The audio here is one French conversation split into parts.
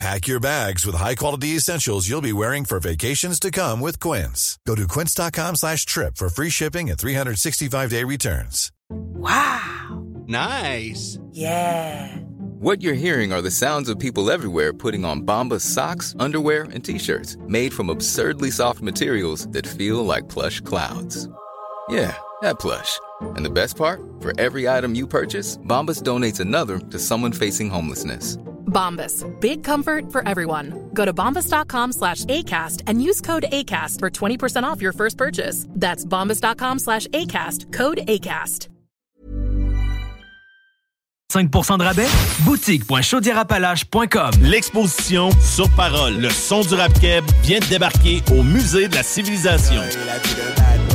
Pack your bags with high-quality essentials you'll be wearing for vacations to come with Quince. Go to quince.com slash trip for free shipping and 365-day returns. Wow! Nice! Yeah! What you're hearing are the sounds of people everywhere putting on Bombas socks, underwear, and T-shirts made from absurdly soft materials that feel like plush clouds. Yeah, that plush. And the best part? For every item you purchase, Bombas donates another to someone facing homelessness. Bombas. Big comfort for everyone. Go to bombas.com slash ACAST and use code ACAST for 20% off your first purchase. That's bombas.com slash ACAST. Code ACAST. 5% de rabais? Boutique.chaudierapalache.com L'exposition Sur Parole, le son du rap keb vient de débarquer au Musée de la Civilisation.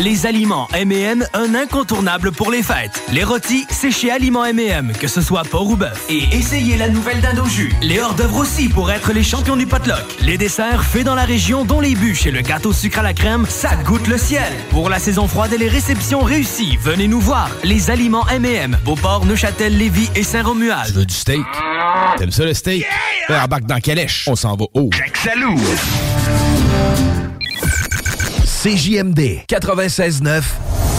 Les aliments M&M, un incontournable pour les fêtes. Les rôtis, c'est chez Aliments M&M, que ce soit porc ou bœuf. Et essayez la nouvelle dinde au jus. Les hors-d'œuvre aussi pour être les champions du potluck. Les desserts faits dans la région, dont les bûches et le gâteau sucre à la crème, ça goûte le ciel. Pour la saison froide et les réceptions réussies, venez nous voir. Les aliments M&M, Beauport, Neuchâtel, Lévis et Saint-Romuald. Tu veux du steak? T'aimes ça le steak? Yeah! Embarque dans calèche. On s'en va haut. Salou. CJMD 96.9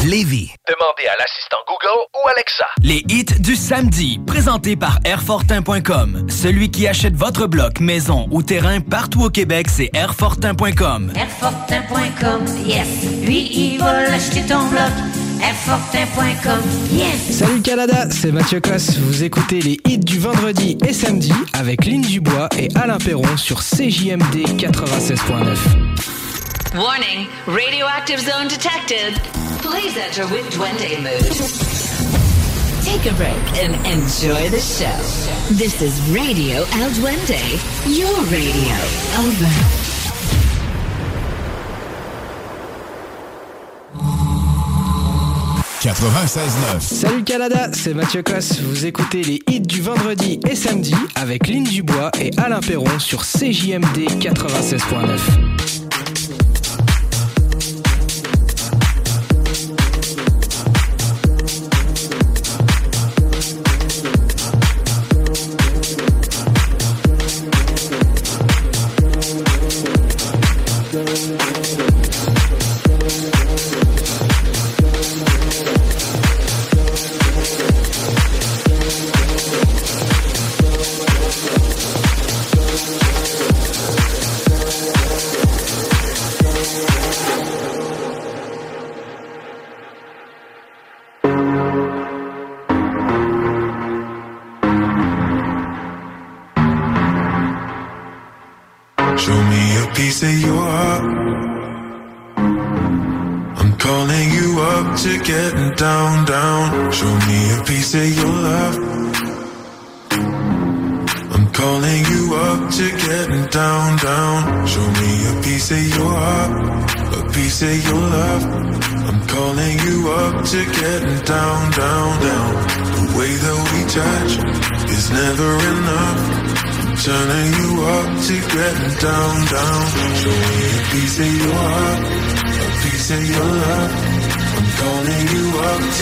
Lévis. Demandez à l'assistant Google ou Alexa. Les hits du samedi, présentés par Airfortin.com. Celui qui achète votre bloc, maison ou terrain partout au Québec, c'est Airfortin.com. Airfortin.com, yes. Lui, il va l'acheter ton bloc. Airfortin.com, yes. Salut Canada, c'est Mathieu Cosse. Vous écoutez les hits du vendredi et samedi avec Lynn Dubois et Alain Perron sur CJMD 96.9. Warning, radioactive zone detected. Please enter with Duende mood. Take a break and enjoy the show. This is Radio El Duende, your radio. Over. Salut Canada, c'est Mathieu Cosse. Vous écoutez les hits du vendredi et samedi avec Lynn Dubois et Alain Perron sur CJMD 96.9.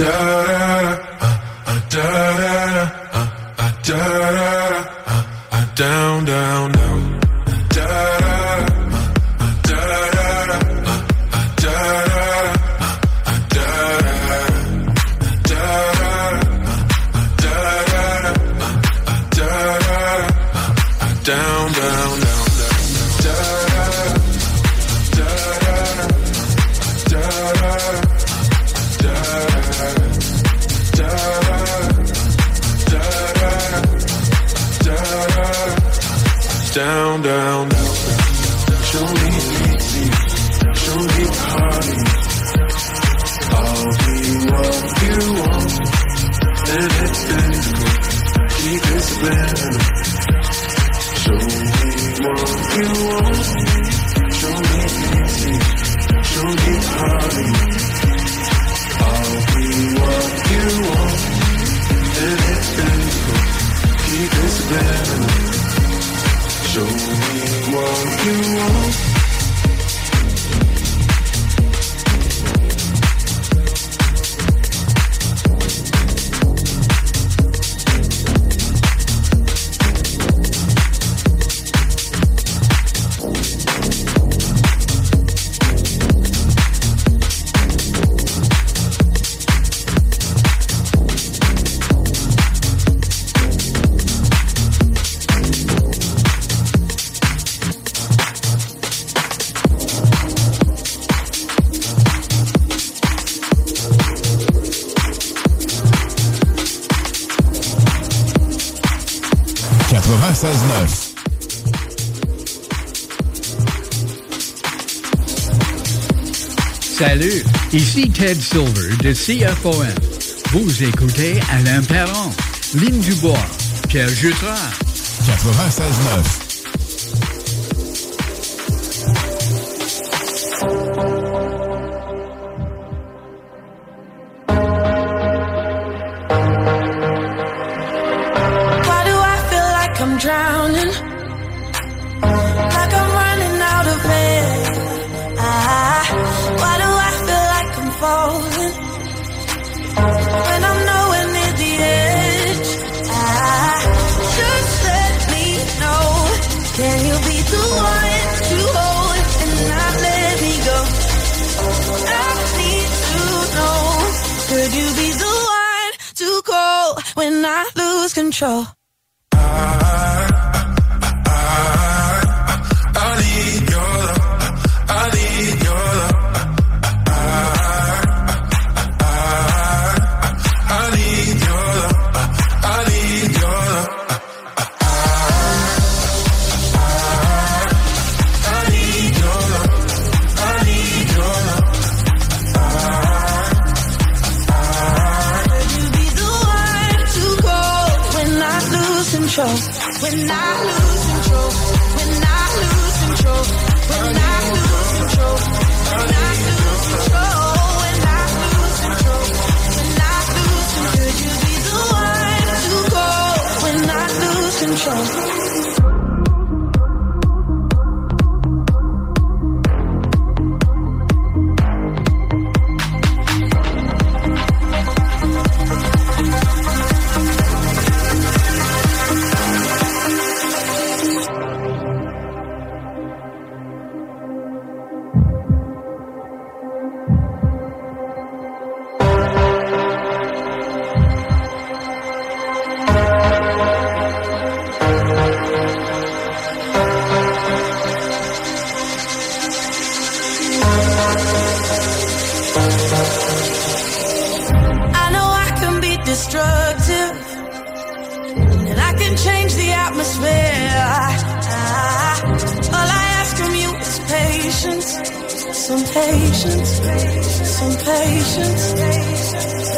Done. Ici Ted Silver de CFOM. Vous écoutez Alain Perron, Lynn Dubois, Pierre Jutras. 96.9 special. Uh-huh. when I patience, some patience.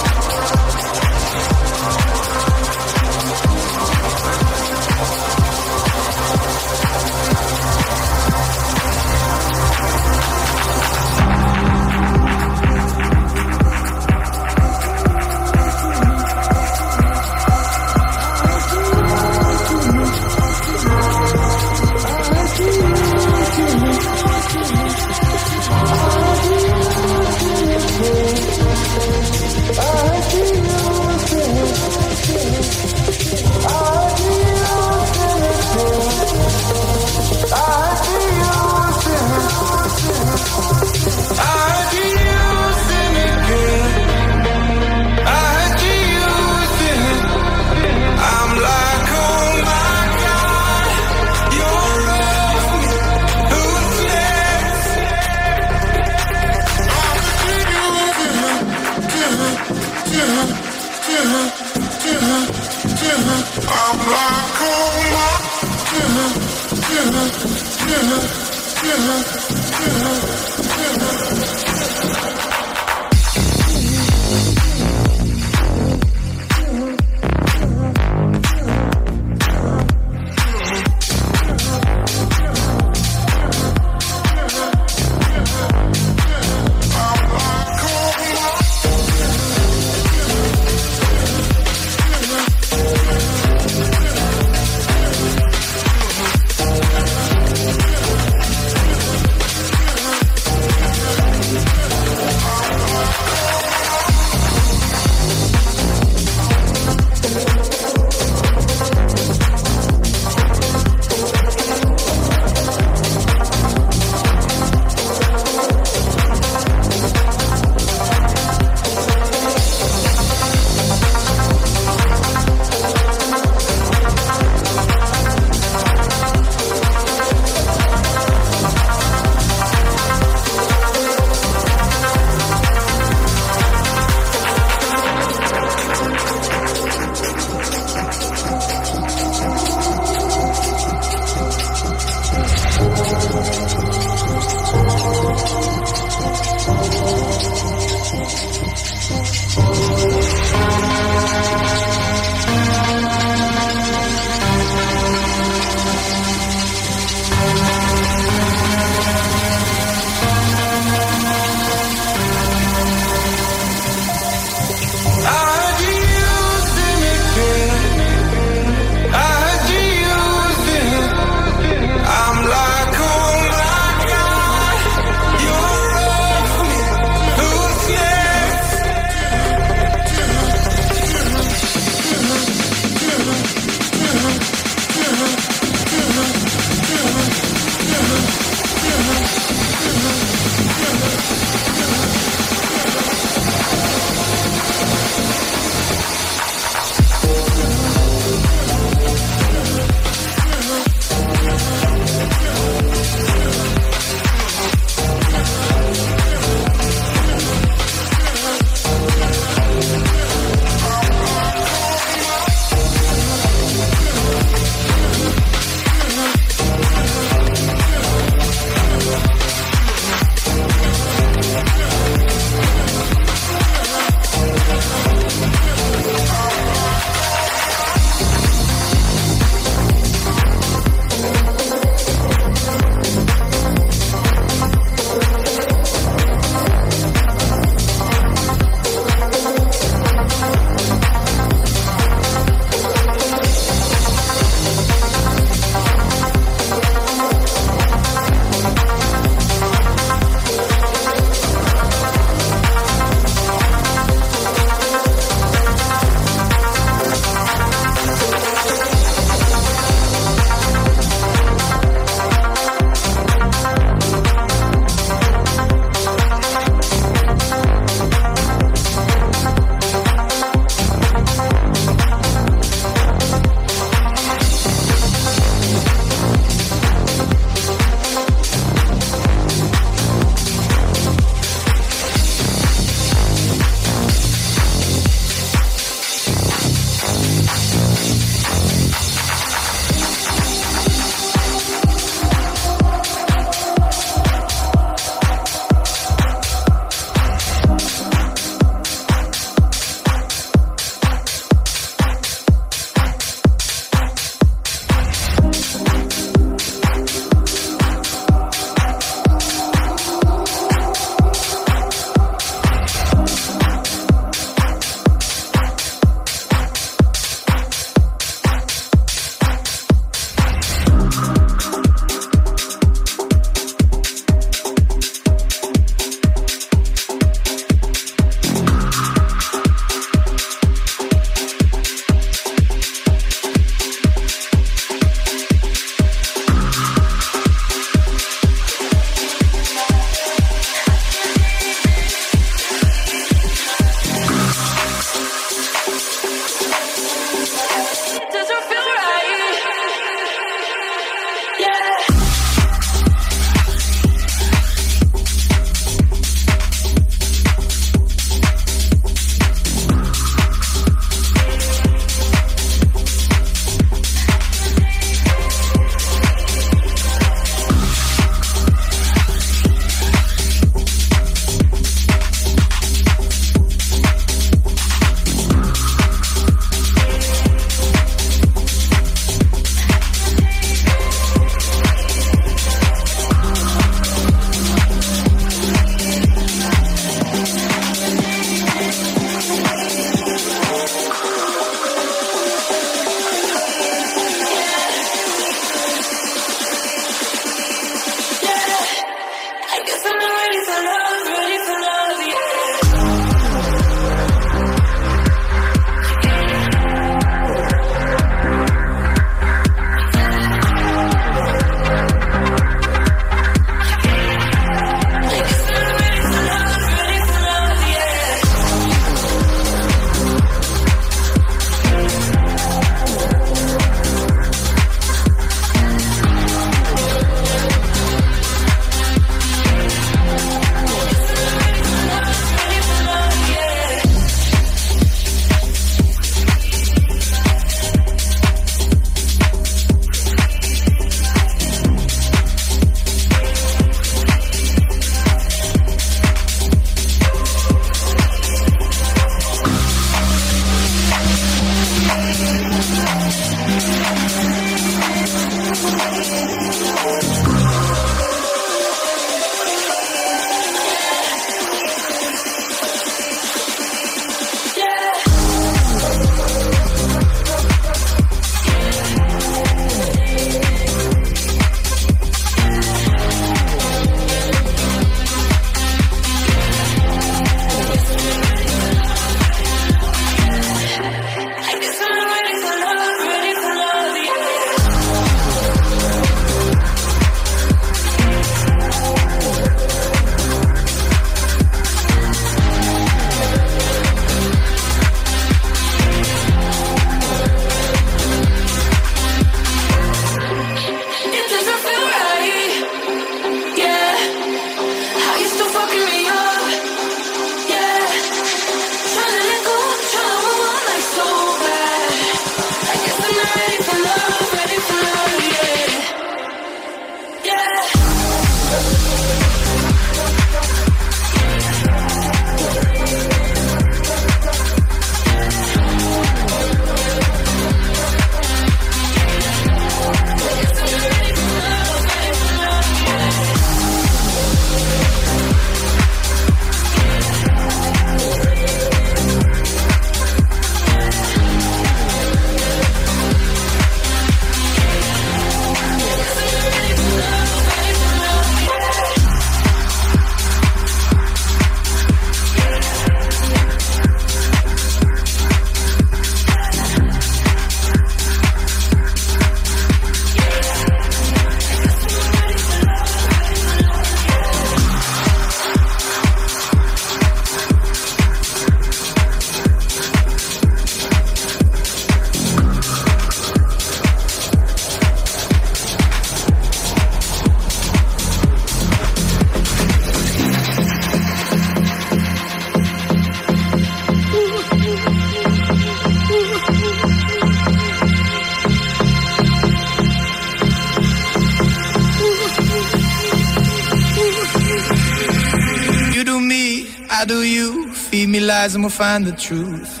lies and we'll find the truth.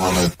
want to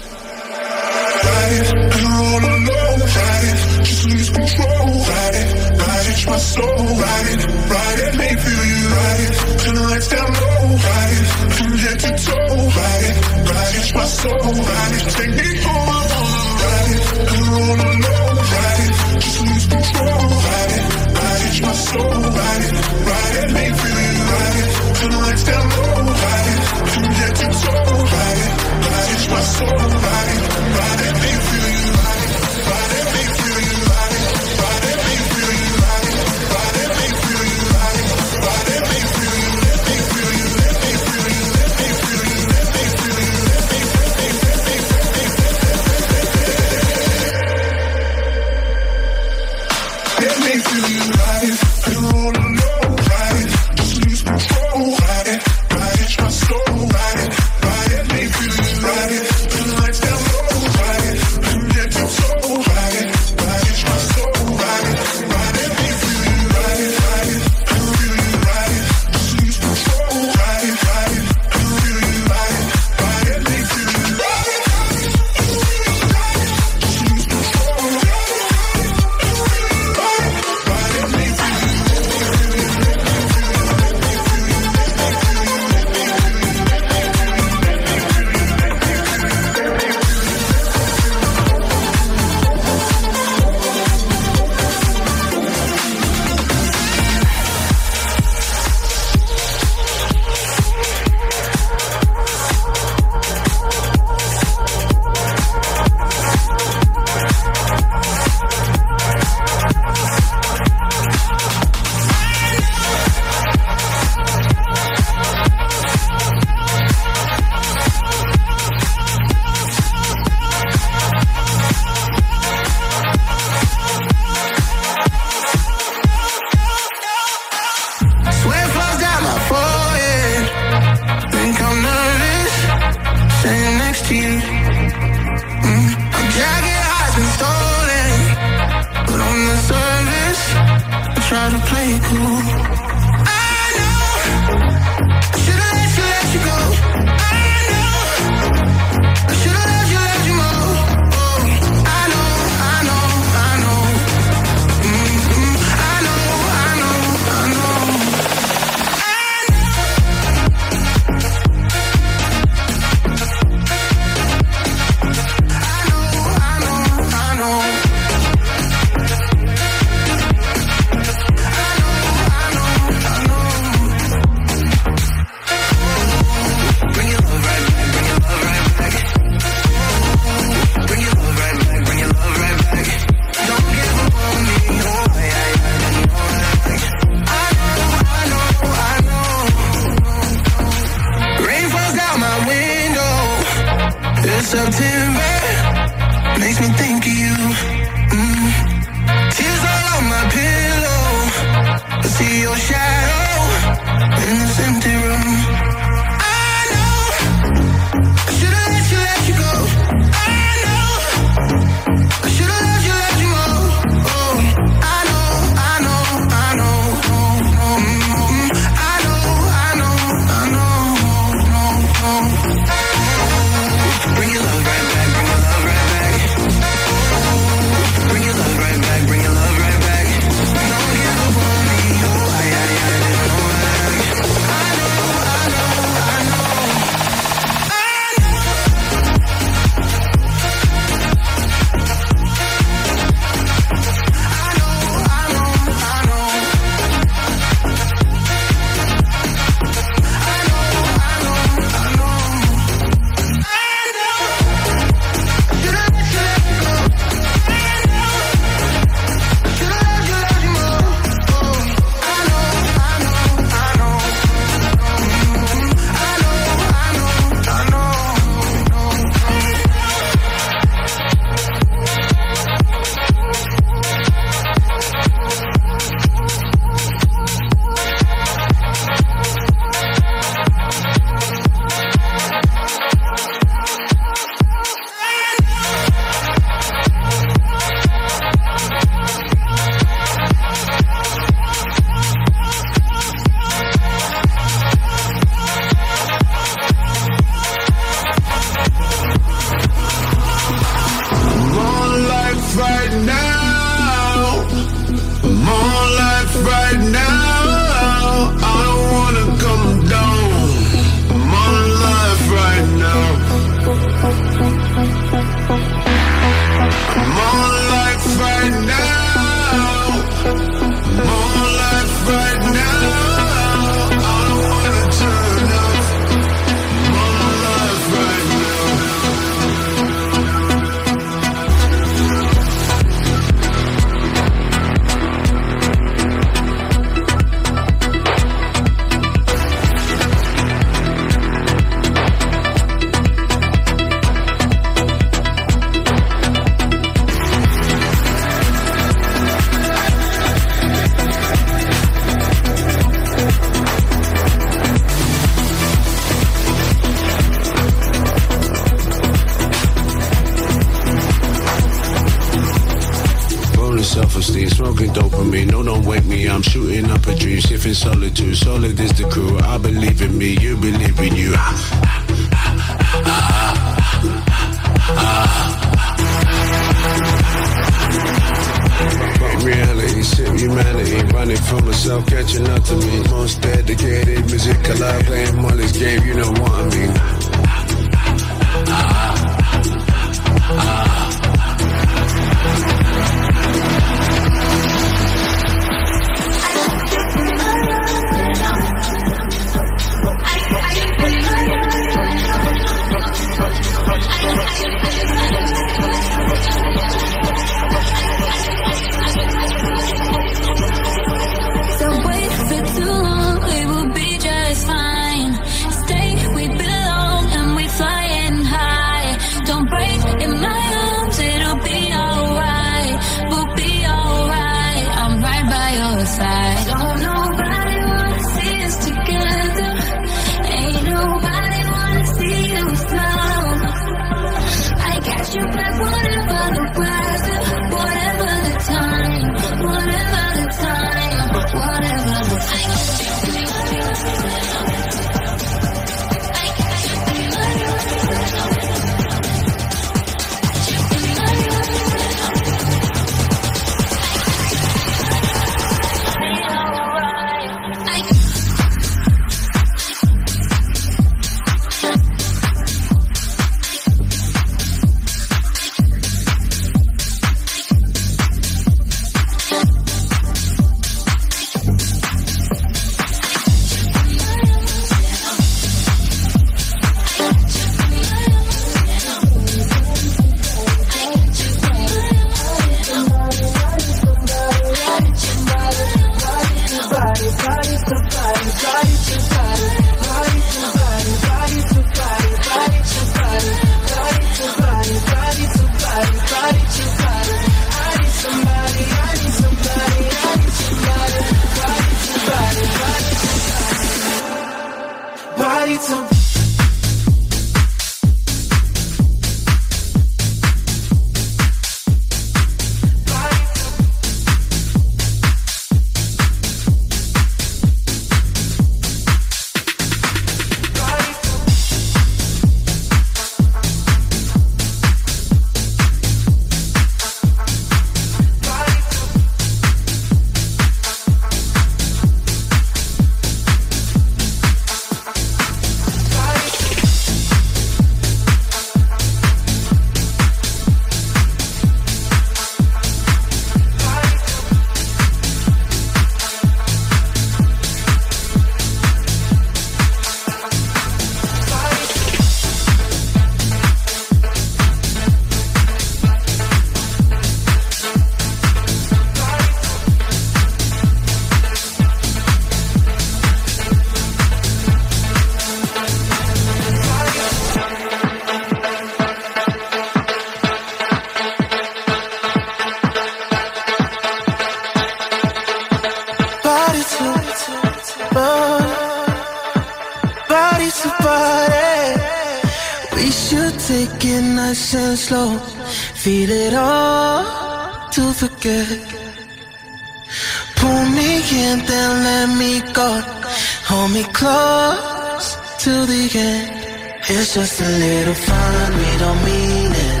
just a little fun, we don't mean it.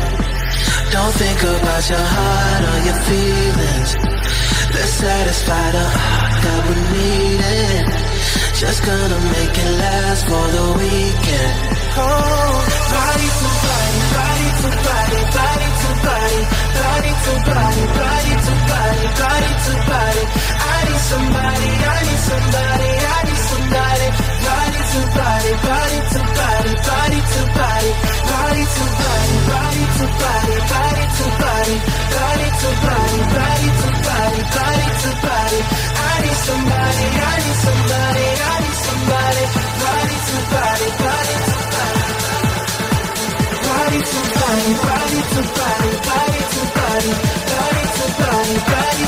Don't think about your heart or your feelings. Let's satisfy the heart that we needed. Just gonna make it last for the week. Body to body body to body, body to body. I need somebody, I need somebody, I need somebody, body to body, body to body. Body to body, body to body, body to body, body to body, body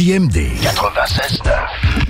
CJMD 96.9.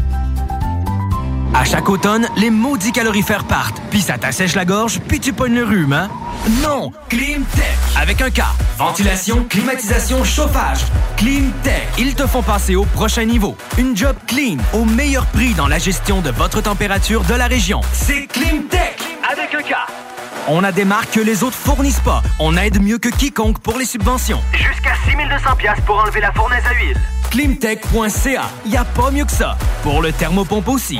À chaque automne, les maudits calorifères partent, puis ça t'assèche la gorge, puis tu pognes le rhume, hein? Non! Climtech! Avec un K. Ventilation, climatisation, chauffage. Climtech. Ils te font passer au prochain niveau. Une job clean, au meilleur prix dans la gestion de votre température de la région. C'est Climtech! Avec un K. On a des marques que les autres fournissent pas. On aide mieux que quiconque pour les subventions. Jusqu'à 6200 pièces pour enlever la fournaise à huile. Climtech.ca. Y a pas mieux que ça. Pour le thermopompe aussi.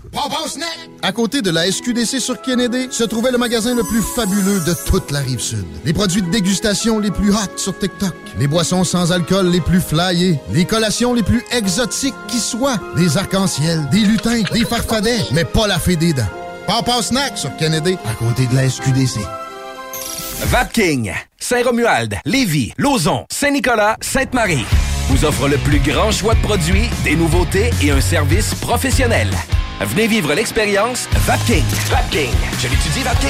À côté de la SQDC sur Kennedy se trouvait le magasin le plus fabuleux de toute la rive sud. Les produits de dégustation les plus hot sur TikTok, les boissons sans alcool les plus flyées, les collations les plus exotiques qui soient, des arcs-en-ciel, des lutins, des farfadets, mais pas la fée des dents. Papa Snack sur Kennedy, à côté de la SQDC. Vapking, Saint-Romuald, Lévis, Lauson, Saint-Nicolas, Sainte-Marie vous offre le plus grand choix de produits, des nouveautés et un service professionnel. Venez vivre l'expérience Vapking. Vapking. Je l'étudie, Vapking.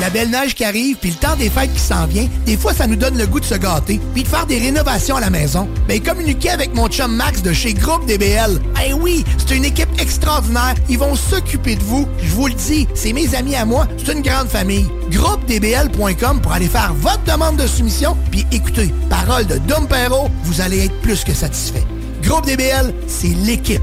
La belle neige qui arrive, puis le temps des fêtes qui s'en vient, des fois, ça nous donne le goût de se gâter, puis de faire des rénovations à la maison. Ben, communiquez avec mon chum Max de chez Groupe DBL. Eh oui, c'est une équipe extraordinaire. Ils vont s'occuper de vous. Je vous le dis, c'est mes amis à moi. C'est une grande famille. GroupeDBL.com pour aller faire votre demande de soumission, puis écoutez, parole de Dom Perrault, vous allez être plus que satisfait. Groupe DBL, c'est l'équipe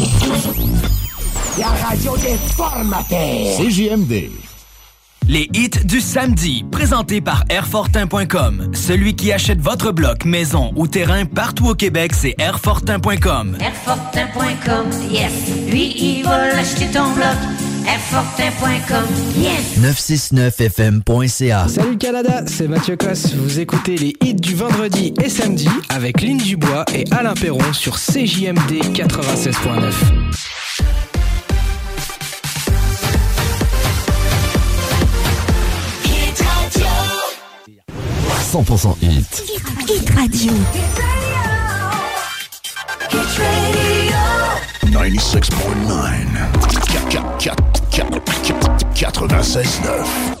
La radio des formateurs. CJMD. Les hits du samedi, présentés par Airfortin.com. Celui qui achète votre bloc, maison ou terrain partout au Québec, c'est Airfortin.com. Airfortin.com, yes. Lui, il va l'acheter ton bloc. Airfortin.com, yes. 969fm.ca Salut Canada, c'est Mathieu Cosse. Vous écoutez les hits du vendredi et samedi avec Lynn Dubois et Alain Perron sur CJMD 96.9. 100% hit. Hit Radio. 96.9. 96.9.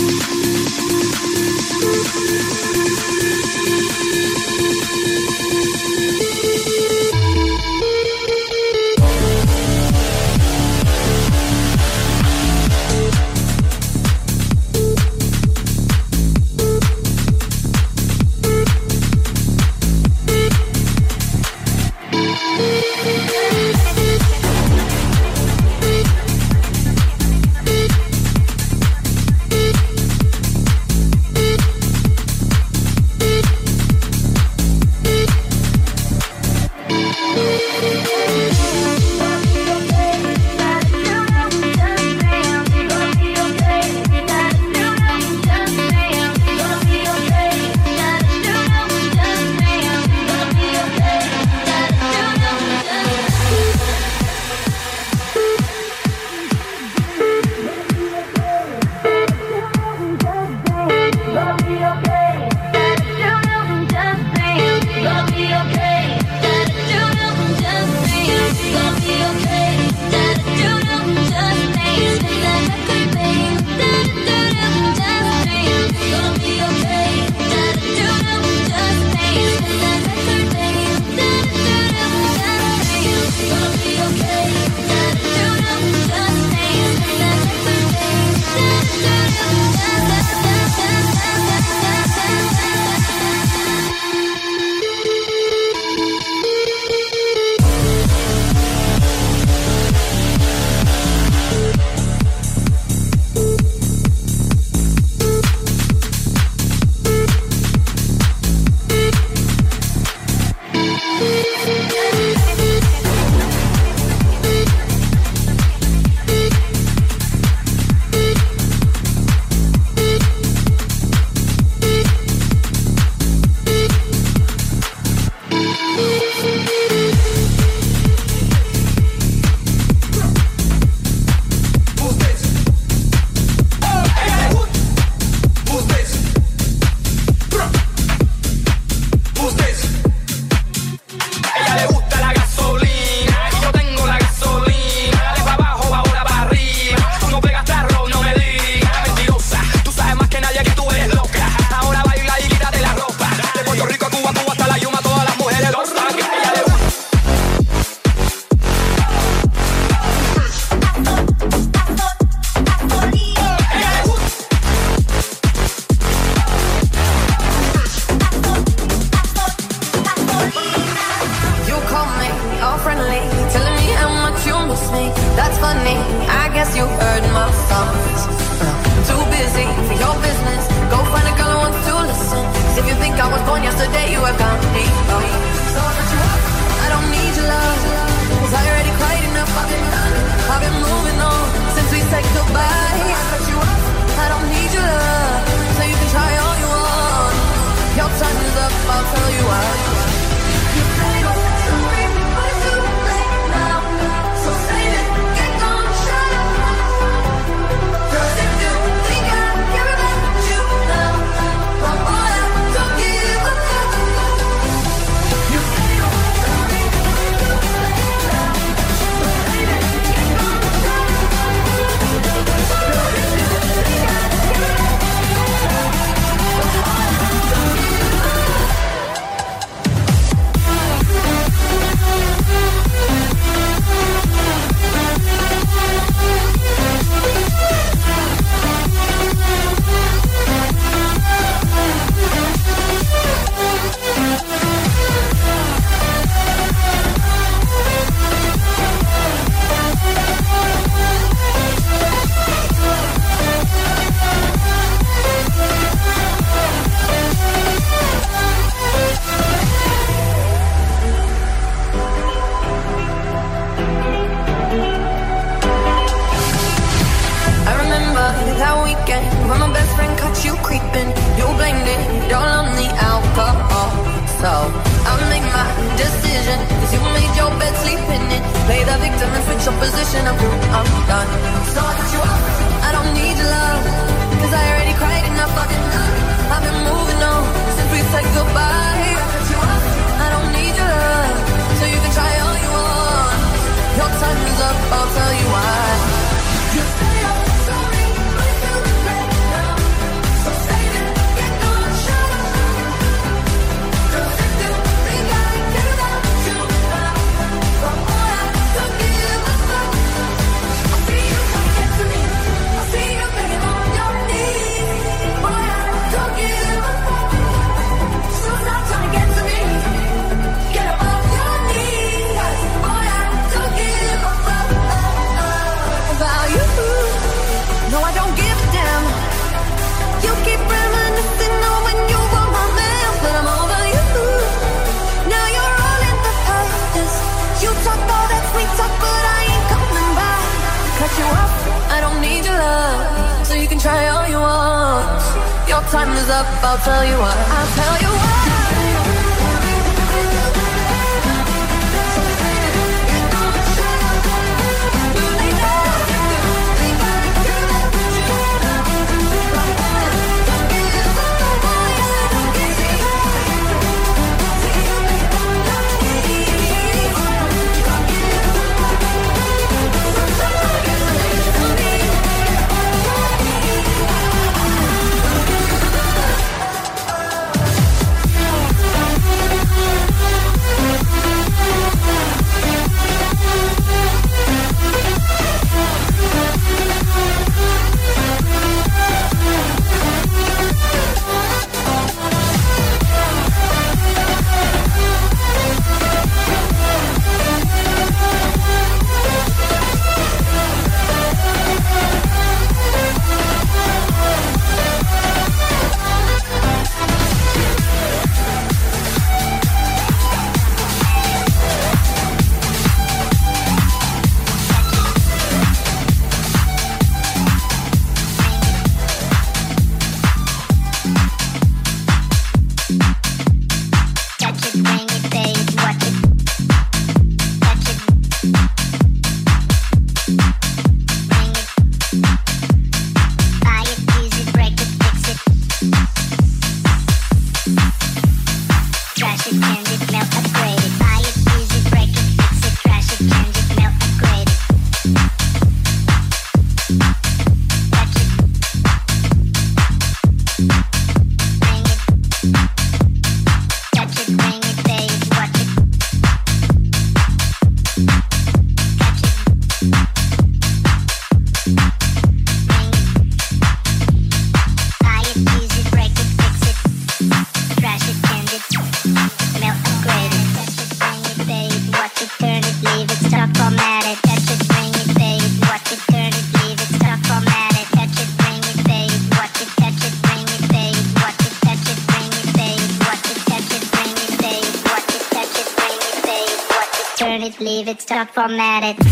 up for mad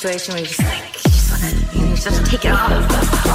situation where you just like, you just want to, you just have to take it off.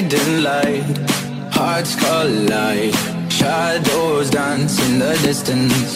Fading light, hearts collide. Shadows dance in the distance.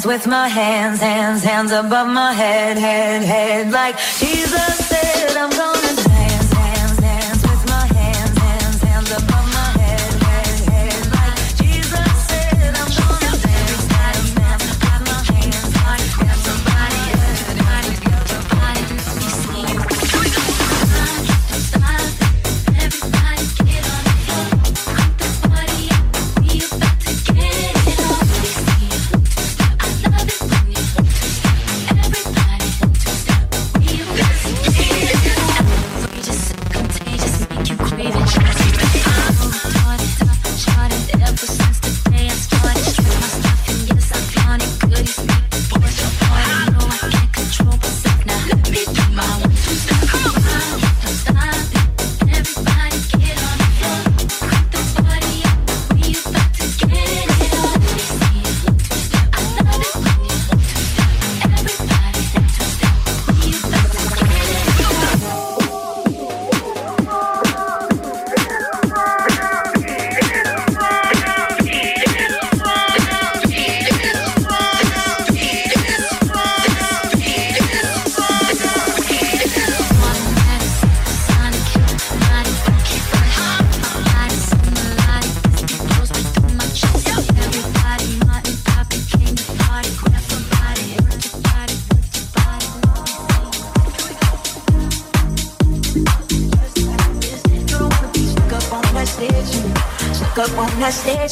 dance with my hands, hands, hands above my head, head, head, like Jesus.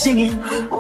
singing.